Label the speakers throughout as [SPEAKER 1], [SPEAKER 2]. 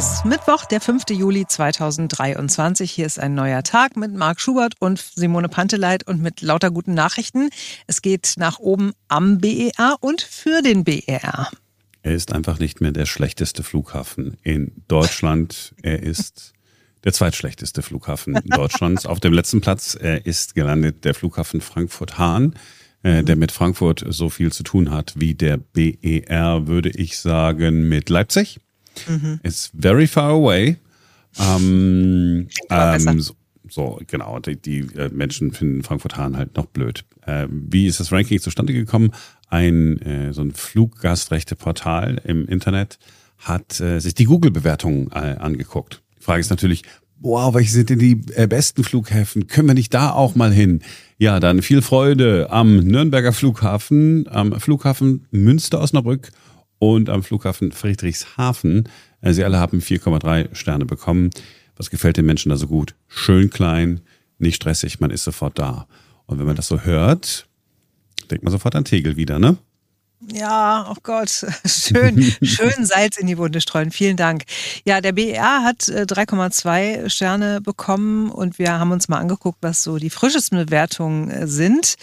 [SPEAKER 1] Es ist Mittwoch, der 5. Juli 2023. Hier ist ein neuer Tag mit Marc Schubert und Simone Panteleit und mit lauter guten Nachrichten. Es geht nach oben am BER und für den BER.
[SPEAKER 2] Er ist einfach nicht mehr der schlechteste Flughafen in Deutschland. Er ist der zweitschlechteste Flughafen Deutschlands. Auf dem letzten Platz ist gelandet der Flughafen Frankfurt-Hahn, äh, der mit Frankfurt so viel zu tun hat wie der BER, würde ich sagen, mit Leipzig. Mhm. It's very far away. Ähm, ähm, so, so, genau. Die, die äh, Menschen finden Frankfurt-Hahn halt noch blöd. Äh, wie ist das Ranking zustande gekommen? Ein äh, so ein Fluggastrechte-Portal im Internet hat äh, sich die Google-Bewertungen äh, angeguckt. Die Frage ist natürlich, wow, welche sind denn die äh, besten Flughäfen? Können wir nicht da auch mal hin? Ja, dann viel Freude am Nürnberger Flughafen, am Flughafen Münster-Osnabrück und am Flughafen Friedrichshafen. Äh, sie alle haben 4,3 Sterne bekommen. Was gefällt den Menschen da so gut? Schön klein, nicht stressig, man ist sofort da. Und wenn man das so hört, denkt man sofort an Tegel wieder, ne?
[SPEAKER 1] Ja, oh Gott, schön, schön Salz in die Wunde streuen. Vielen Dank. Ja, der BER hat 3,2 äh, Sterne bekommen und wir haben uns mal angeguckt, was so die frischesten Bewertungen äh, sind.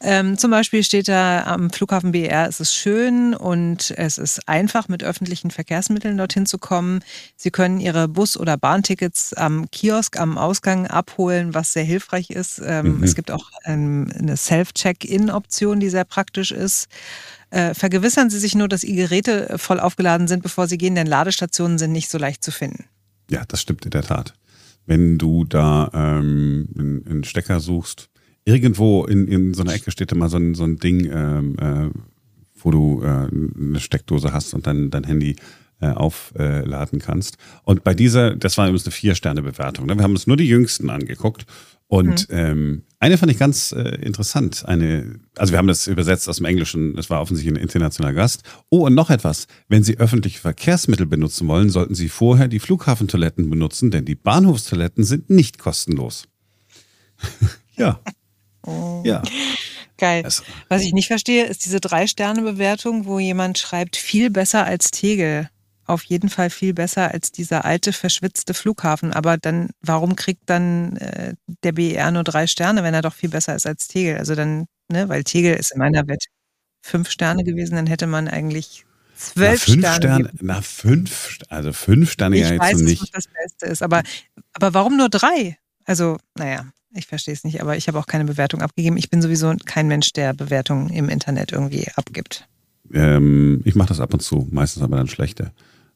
[SPEAKER 1] Ähm, zum Beispiel steht da am Flughafen BER, es ist schön und es ist einfach, mit öffentlichen Verkehrsmitteln dorthin zu kommen. Sie können Ihre Bus- oder Bahntickets am Kiosk am Ausgang abholen, was sehr hilfreich ist. Ähm, mhm. Es gibt auch ähm, eine Self-Check-In-Option, die sehr praktisch ist. Äh, vergewissern Sie sich nur, dass Ihre Geräte voll aufgeladen sind, bevor Sie gehen, denn Ladestationen sind nicht so leicht zu finden.
[SPEAKER 2] Ja, das stimmt in der Tat. Wenn du da ähm, einen Stecker suchst, irgendwo in, in so einer Ecke steht da mal so ein, so ein Ding, ähm, äh, wo du äh, eine Steckdose hast und dann dein Handy äh, aufladen kannst. Und bei dieser, das war übrigens eine Vier-Sterne-Bewertung. Ne? Wir haben uns nur die jüngsten angeguckt und mhm. ähm, eine fand ich ganz äh, interessant. Eine, also wir haben das übersetzt aus dem Englischen, das war offensichtlich ein internationaler Gast. Oh, und noch etwas. Wenn Sie öffentliche Verkehrsmittel benutzen wollen, sollten Sie vorher die Flughafentoiletten benutzen, denn die Bahnhofstoiletten sind nicht kostenlos. ja.
[SPEAKER 1] Oh. Ja. Geil. Was ich nicht verstehe, ist diese Drei-Sterne-Bewertung, wo jemand schreibt, viel besser als Tegel auf jeden Fall viel besser als dieser alte, verschwitzte Flughafen. Aber dann, warum kriegt dann äh, der BER nur drei Sterne, wenn er doch viel besser ist als Tegel? Also dann, ne, weil Tegel ist in meiner Welt fünf Sterne gewesen, dann hätte man eigentlich zwölf
[SPEAKER 2] na, fünf
[SPEAKER 1] Sterne.
[SPEAKER 2] Sterne na, fünf, also fünf Sterne
[SPEAKER 1] ich
[SPEAKER 2] ja
[SPEAKER 1] weiß,
[SPEAKER 2] jetzt nicht.
[SPEAKER 1] dass das Beste ist, aber, aber warum nur drei? Also, naja, ich verstehe es nicht, aber ich habe auch keine Bewertung abgegeben. Ich bin sowieso kein Mensch, der Bewertungen im Internet irgendwie abgibt.
[SPEAKER 2] Ähm, ich mache das ab und zu, meistens aber dann schlechte.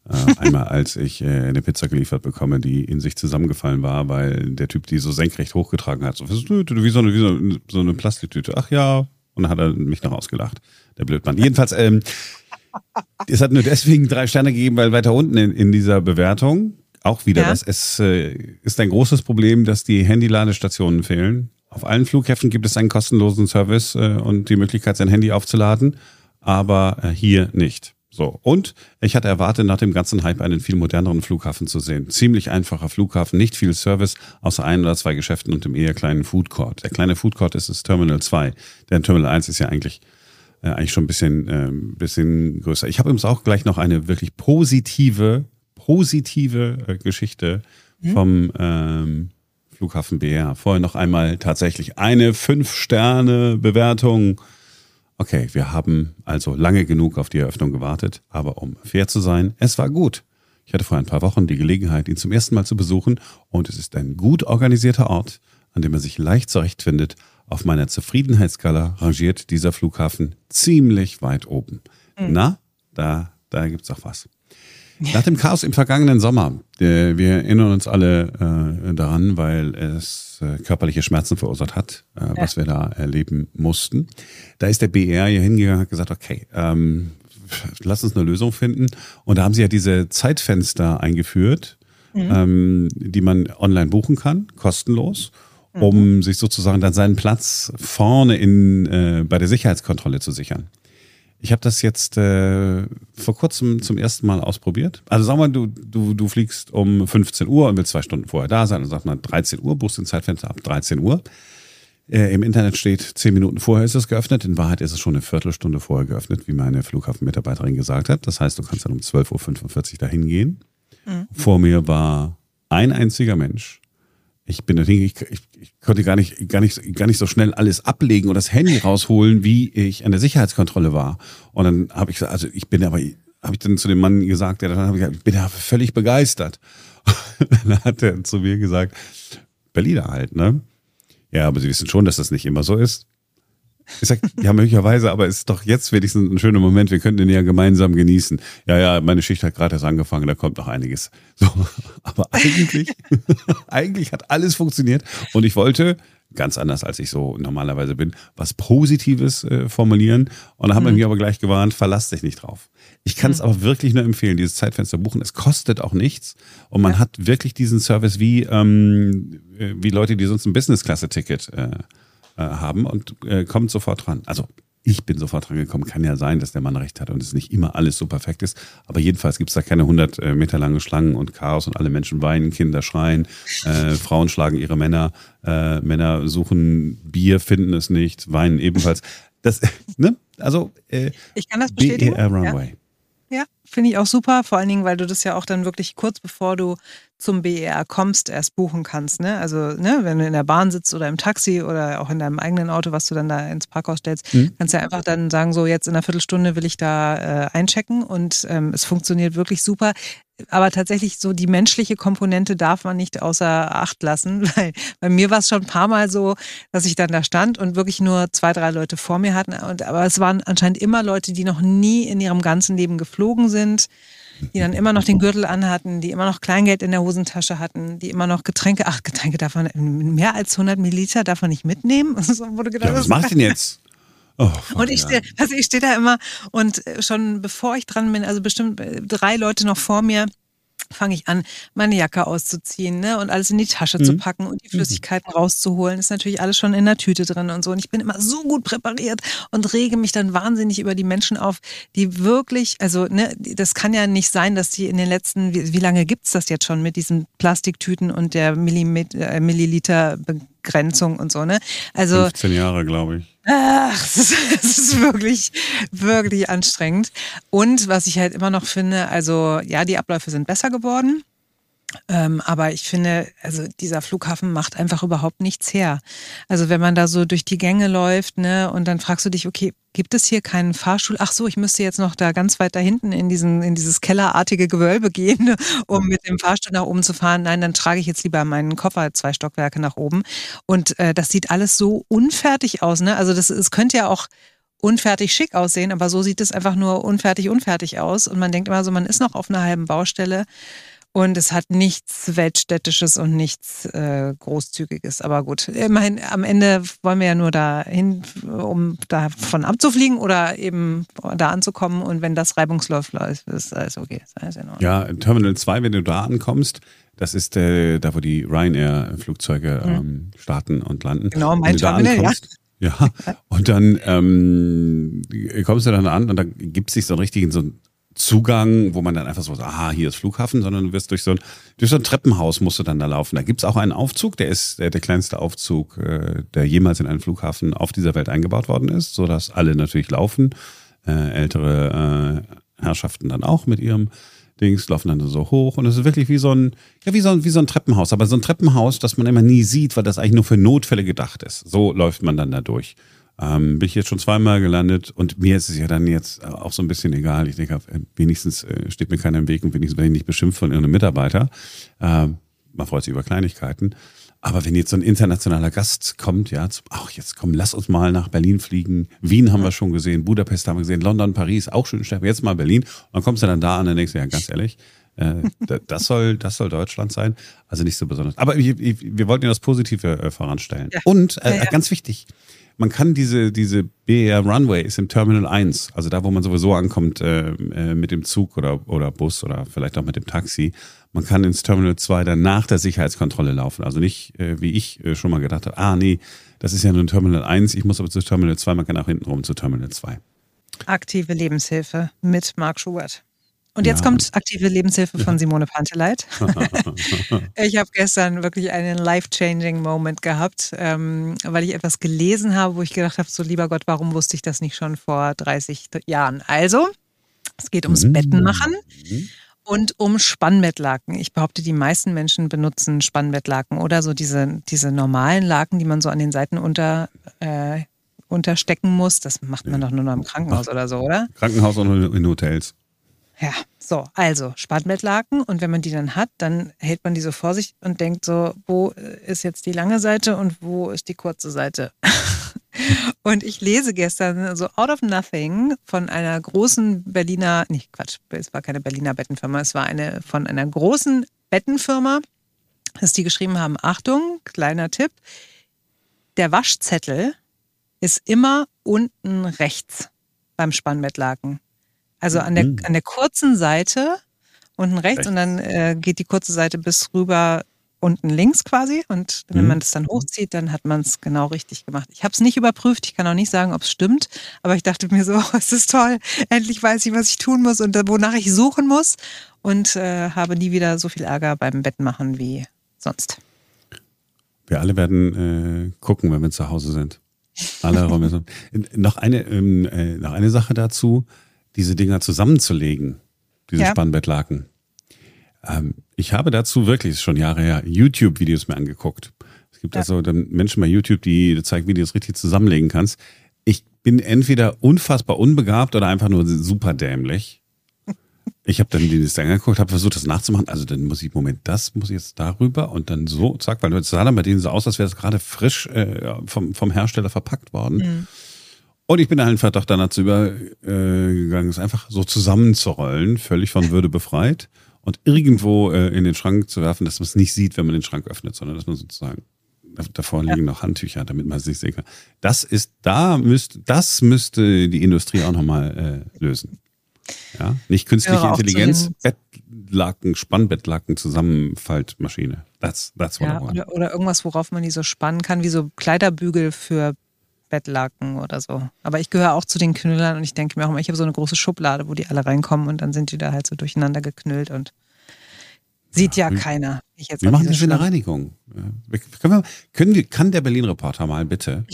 [SPEAKER 2] Äh, einmal, als ich äh, eine Pizza geliefert bekomme, die in sich zusammengefallen war, weil der Typ die so senkrecht hochgetragen hat. So wie so eine, wie so, so eine Plastiktüte. Ach ja. Und dann hat er mich noch ausgelacht. Der Blödmann. Jedenfalls, ähm, es hat nur deswegen drei Sterne gegeben, weil weiter unten in, in dieser Bewertung auch wieder ja. das. Es äh, ist ein großes Problem, dass die Handy-Ladestationen fehlen. Auf allen Flughäfen gibt es einen kostenlosen Service äh, und die Möglichkeit, sein Handy aufzuladen, aber äh, hier nicht. So. Und ich hatte erwartet, nach dem ganzen Hype einen viel moderneren Flughafen zu sehen. Ziemlich einfacher Flughafen, nicht viel Service, außer ein oder zwei Geschäften und dem eher kleinen Food Court. Der kleine Food Court ist das Terminal 2. Der Terminal 1 ist ja eigentlich, äh, eigentlich schon ein bisschen, äh, bisschen größer. Ich habe übrigens auch gleich noch eine wirklich positive, positive äh, Geschichte mhm. vom ähm, Flughafen BR. Vorher noch einmal tatsächlich eine Fünf-Sterne-Bewertung Okay, wir haben also lange genug auf die Eröffnung gewartet, aber um fair zu sein, es war gut. Ich hatte vor ein paar Wochen die Gelegenheit, ihn zum ersten Mal zu besuchen und es ist ein gut organisierter Ort, an dem er sich leicht zurechtfindet. Auf meiner Zufriedenheitsskala rangiert dieser Flughafen ziemlich weit oben. Mhm. Na, da, da gibt's auch was. Nach dem Chaos im vergangenen Sommer, äh, wir erinnern uns alle äh, daran, weil es äh, körperliche Schmerzen verursacht hat, äh, ja. was wir da erleben mussten. Da ist der BR hier hingegangen und hat gesagt, okay, ähm, lass uns eine Lösung finden. Und da haben sie ja diese Zeitfenster eingeführt, mhm. ähm, die man online buchen kann, kostenlos, um mhm. sich sozusagen dann seinen Platz vorne in, äh, bei der Sicherheitskontrolle zu sichern. Ich habe das jetzt äh, vor kurzem zum ersten Mal ausprobiert. Also sag mal, du, du, du fliegst um 15 Uhr und willst zwei Stunden vorher da sein. Dann sagt man 13 Uhr, buchst den Zeitfenster ab 13 Uhr. Äh, Im Internet steht, zehn Minuten vorher ist es geöffnet. In Wahrheit ist es schon eine Viertelstunde vorher geöffnet, wie meine Flughafenmitarbeiterin gesagt hat. Das heißt, du kannst dann um 12.45 Uhr dahin gehen. Mhm. Vor mir war ein einziger Mensch. Ich bin ich, ich, ich konnte gar nicht, gar nicht, gar nicht so schnell alles ablegen und das Handy rausholen, wie ich an der Sicherheitskontrolle war. Und dann habe ich also ich bin aber, habe ich dann zu dem Mann gesagt, der dann habe ich gesagt, ich bin ja völlig begeistert. dann hat er zu mir gesagt, Berliner halt, ne? Ja, aber Sie wissen schon, dass das nicht immer so ist. Ich sag, ja, möglicherweise, aber es ist doch jetzt wenigstens ein schöner Moment. Wir könnten den ja gemeinsam genießen. Ja, ja, meine Schicht hat gerade erst angefangen, da kommt noch einiges. So, aber eigentlich, eigentlich hat alles funktioniert und ich wollte ganz anders als ich so normalerweise bin, was Positives äh, formulieren. Und da haben mhm. wir mich aber gleich gewarnt, verlass dich nicht drauf. Ich kann es mhm. aber wirklich nur empfehlen, dieses Zeitfenster buchen. Es kostet auch nichts und man ja. hat wirklich diesen Service wie, ähm, äh, wie Leute, die sonst ein Business-Klasse-Ticket äh, äh, haben und äh, kommt sofort dran. Also ich bin sofort dran gekommen. Kann ja sein, dass der Mann recht hat und es nicht immer alles so perfekt ist. Aber jedenfalls gibt es da keine 100 äh, Meter lange Schlangen und Chaos und alle Menschen weinen, Kinder schreien, äh, Frauen schlagen ihre Männer, äh, Männer suchen Bier, finden es nicht, weinen ebenfalls. Das, ne? Also,
[SPEAKER 1] äh, ich kann das bestätigen. BER Runway. Ja, ja finde ich auch super. Vor allen Dingen, weil du das ja auch dann wirklich kurz bevor du zum BER kommst, erst buchen kannst. Ne? Also ne, wenn du in der Bahn sitzt oder im Taxi oder auch in deinem eigenen Auto, was du dann da ins Parkhaus stellst, mhm. kannst du ja einfach dann sagen, so jetzt in einer Viertelstunde will ich da äh, einchecken und ähm, es funktioniert wirklich super. Aber tatsächlich so die menschliche Komponente darf man nicht außer Acht lassen, weil bei mir war es schon ein paar Mal so, dass ich dann da stand und wirklich nur zwei, drei Leute vor mir hatten. Und, aber es waren anscheinend immer Leute, die noch nie in ihrem ganzen Leben geflogen sind die dann immer noch den Gürtel anhatten, die immer noch Kleingeld in der Hosentasche hatten, die immer noch Getränke, ach, Getränke darf man, mehr als 100 Milliliter darf man nicht mitnehmen.
[SPEAKER 2] So, gedacht, ja, was macht denn jetzt?
[SPEAKER 1] Oh, und ich stehe also ich stehe da immer und schon bevor ich dran bin, also bestimmt drei Leute noch vor mir, fange ich an, meine Jacke auszuziehen ne, und alles in die Tasche mhm. zu packen und die mhm. Flüssigkeiten mhm. rauszuholen. Ist natürlich alles schon in der Tüte drin und so. Und ich bin immer so gut präpariert und rege mich dann wahnsinnig über die Menschen auf, die wirklich, also ne, das kann ja nicht sein, dass die in den letzten, wie, wie lange gibt's das jetzt schon mit diesen Plastiktüten und der Millimeter, äh, Milliliter Begrenzung und so, ne?
[SPEAKER 2] Also 15 Jahre, glaube ich.
[SPEAKER 1] Ach, es ist, es ist wirklich, wirklich anstrengend. Und was ich halt immer noch finde, also ja, die Abläufe sind besser geworden. Ähm, aber ich finde, also dieser Flughafen macht einfach überhaupt nichts her. Also wenn man da so durch die Gänge läuft, ne, und dann fragst du dich, okay, gibt es hier keinen Fahrstuhl? Ach so, ich müsste jetzt noch da ganz weit da hinten in diesen, in dieses kellerartige Gewölbe gehen, um mit dem Fahrstuhl nach oben zu fahren. Nein, dann trage ich jetzt lieber meinen Koffer zwei Stockwerke nach oben. Und äh, das sieht alles so unfertig aus, ne? Also das, es könnte ja auch unfertig schick aussehen, aber so sieht es einfach nur unfertig unfertig aus. Und man denkt immer so, man ist noch auf einer halben Baustelle. Und es hat nichts Weltstädtisches und nichts äh, Großzügiges. Aber gut, immerhin, am Ende wollen wir ja nur dahin, um davon abzufliegen oder eben da anzukommen. Und wenn das reibungslos läuft, ist alles okay. Ist alles
[SPEAKER 2] in Ja, Terminal 2, wenn du da ankommst, das ist äh, da, wo die Ryanair-Flugzeuge mhm. ähm, starten und landen.
[SPEAKER 1] Genau, mein Terminal, ja.
[SPEAKER 2] Ja, und dann ähm, kommst du dann an und dann gibt es sich so einen richtigen, so einen Zugang, wo man dann einfach so, aha, hier ist Flughafen, sondern du wirst durch so ein, durch so ein Treppenhaus musst du dann da laufen. Da gibt's auch einen Aufzug, der ist der, der kleinste Aufzug, äh, der jemals in einen Flughafen auf dieser Welt eingebaut worden ist, so dass alle natürlich laufen. Äh, ältere äh, Herrschaften dann auch mit ihrem Dings, laufen dann so hoch und es ist wirklich wie so ein, ja, wie so ein, wie so ein Treppenhaus, aber so ein Treppenhaus, das man immer nie sieht, weil das eigentlich nur für Notfälle gedacht ist. So läuft man dann da durch. Ähm, bin ich jetzt schon zweimal gelandet und mir ist es ja dann jetzt auch so ein bisschen egal. Ich denke, äh, wenigstens äh, steht mir keiner im Weg und wenigstens werde ich nicht beschimpft von irgendeinem Mitarbeiter. Ähm, man freut sich über Kleinigkeiten. Aber wenn jetzt so ein internationaler Gast kommt, ja, zum, ach, jetzt komm, lass uns mal nach Berlin fliegen. Wien haben wir schon gesehen, Budapest haben wir gesehen, London, Paris, auch schön. Jetzt mal Berlin. Und dann kommst du dann da an, dann denkst du, ja, ganz ehrlich, äh, das soll, das soll Deutschland sein. Also nicht so besonders. Aber ich, ich, wir wollten ja das Positive äh, voranstellen. Ja. Und äh, ja, ja. ganz wichtig, man kann diese, diese BR Runway ist im Terminal 1, also da, wo man sowieso ankommt äh, äh, mit dem Zug oder, oder Bus oder vielleicht auch mit dem Taxi. Man kann ins Terminal 2 dann nach der Sicherheitskontrolle laufen. Also nicht, äh, wie ich äh, schon mal gedacht habe, ah nee, das ist ja nur ein Terminal 1, ich muss aber zu Terminal 2, man kann auch hinten rum zu Terminal 2.
[SPEAKER 1] Aktive Lebenshilfe mit Mark Schubert. Und jetzt ja. kommt aktive Lebenshilfe von Simone Panteleit. ich habe gestern wirklich einen life-changing Moment gehabt, ähm, weil ich etwas gelesen habe, wo ich gedacht habe, so lieber Gott, warum wusste ich das nicht schon vor 30 Jahren? Also, es geht ums mhm. Bettenmachen. und um Spannbettlaken. Ich behaupte, die meisten Menschen benutzen Spannbettlaken oder so diese, diese normalen Laken, die man so an den Seiten unter, äh, unterstecken muss. Das macht man doch nur noch im Krankenhaus Ach, oder so, oder?
[SPEAKER 2] Krankenhaus und in Hotels.
[SPEAKER 1] Ja, so, also Spannbettlaken und wenn man die dann hat, dann hält man die so vor sich und denkt so, wo ist jetzt die lange Seite und wo ist die kurze Seite? und ich lese gestern so out of nothing von einer großen Berliner, nicht Quatsch, es war keine Berliner Bettenfirma, es war eine von einer großen Bettenfirma, dass die geschrieben haben, Achtung, kleiner Tipp, der Waschzettel ist immer unten rechts beim Spannbettlaken. Also an der, mhm. an der kurzen Seite unten rechts, rechts. und dann äh, geht die kurze Seite bis rüber unten links quasi. Und wenn mhm. man das dann hochzieht, dann hat man es genau richtig gemacht. Ich habe es nicht überprüft, ich kann auch nicht sagen, ob es stimmt, aber ich dachte mir so, oh, es ist toll, endlich weiß ich, was ich tun muss und wonach ich suchen muss und äh, habe nie wieder so viel Ärger beim Bettmachen wie sonst.
[SPEAKER 2] Wir alle werden äh, gucken, wenn wir zu Hause sind. Alle Räume. noch, eine, ähm, äh, noch eine Sache dazu diese Dinger zusammenzulegen, diese ja. Spannbettlaken. Ähm, ich habe dazu wirklich schon Jahre her YouTube-Videos mir angeguckt. Es gibt ja. also Menschen bei YouTube, die zeigen, wie du das richtig zusammenlegen kannst. Ich bin entweder unfassbar unbegabt oder einfach nur super dämlich. Ich habe dann dieses angeguckt, habe versucht, das nachzumachen. Also dann muss ich, Moment, das muss ich jetzt darüber und dann so, zack, weil es sah dann bei denen so aus, als wäre es gerade frisch äh, vom, vom Hersteller verpackt worden. Mhm. Und ich bin einfach doch dann dazu übergegangen, es einfach so zusammenzurollen, völlig von Würde befreit und irgendwo äh, in den Schrank zu werfen, dass man es nicht sieht, wenn man den Schrank öffnet, sondern dass man sozusagen davor liegen ja. noch Handtücher, damit man es nicht sehen kann. Das ist, da müsste, das müsste die Industrie auch nochmal äh, lösen. Ja, nicht künstliche ja, Intelligenz, Bettlaken, Spannbettlaken, Zusammenfaltmaschine. That's, that's
[SPEAKER 1] what ja, oder, oder irgendwas, worauf man die so spannen kann, wie so Kleiderbügel für Bettlaken oder so. Aber ich gehöre auch zu den Knüllern und ich denke mir auch immer, ich habe so eine große Schublade, wo die alle reinkommen und dann sind die da halt so durcheinander geknüllt und sieht ja, ja keiner.
[SPEAKER 2] wir machen in der Reinigung. Können wir, können wir, kann der Berlin-Reporter mal bitte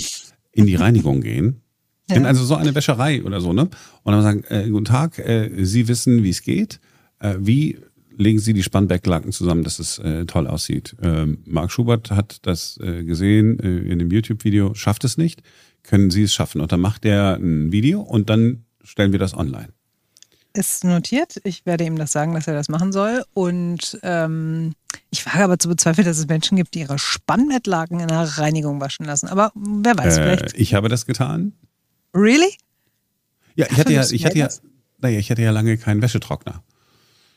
[SPEAKER 2] in die Reinigung gehen? Ja. In also so eine Wäscherei oder so, ne? Und dann sagen, äh, guten Tag, äh, Sie wissen, wie es geht. Äh, wie legen Sie die Spannbacklaken zusammen, dass es äh, toll aussieht. Ähm, Marc Schubert hat das äh, gesehen äh, in dem YouTube-Video, schafft es nicht, können Sie es schaffen. Und dann macht er ein Video und dann stellen wir das online.
[SPEAKER 1] Ist notiert. Ich werde ihm das sagen, dass er das machen soll. Und ähm, ich wage aber zu bezweifeln, dass es Menschen gibt, die ihre Spannbettlaken in der Reinigung waschen lassen. Aber wer weiß,
[SPEAKER 2] äh, vielleicht. Ich habe das getan.
[SPEAKER 1] Really?
[SPEAKER 2] Ja, ich hatte ja, ich hatte ja, naja, ich hatte ja lange keinen Wäschetrockner.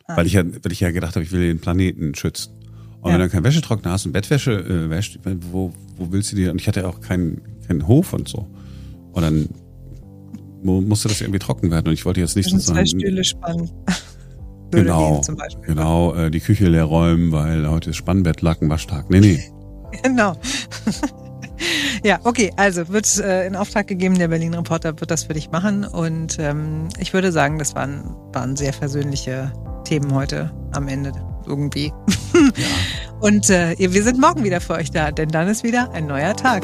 [SPEAKER 2] Weil ich ja, weil ich ja gedacht habe, ich will den Planeten schützen. Und ja. wenn du keinen Wäschetrockner hast und Bettwäsche äh, wäscht, wo, wo willst du die? Und ich hatte ja auch keinen, keinen Hof und so. Und dann musste das irgendwie trocken werden. Und ich wollte jetzt nicht
[SPEAKER 1] so zwei Stühle spannen.
[SPEAKER 2] genau, genau, äh, die Küche leer räumen, weil heute ist Spannbett, Lacken, Waschtag. Nee, nee.
[SPEAKER 1] genau. Ja, okay, also wird äh, in Auftrag gegeben, der Berlin Reporter wird das für dich machen. Und ähm, ich würde sagen, das waren, waren sehr versöhnliche Themen heute am Ende irgendwie. Ja. Und äh, wir sind morgen wieder für euch da, denn dann ist wieder ein neuer Tag.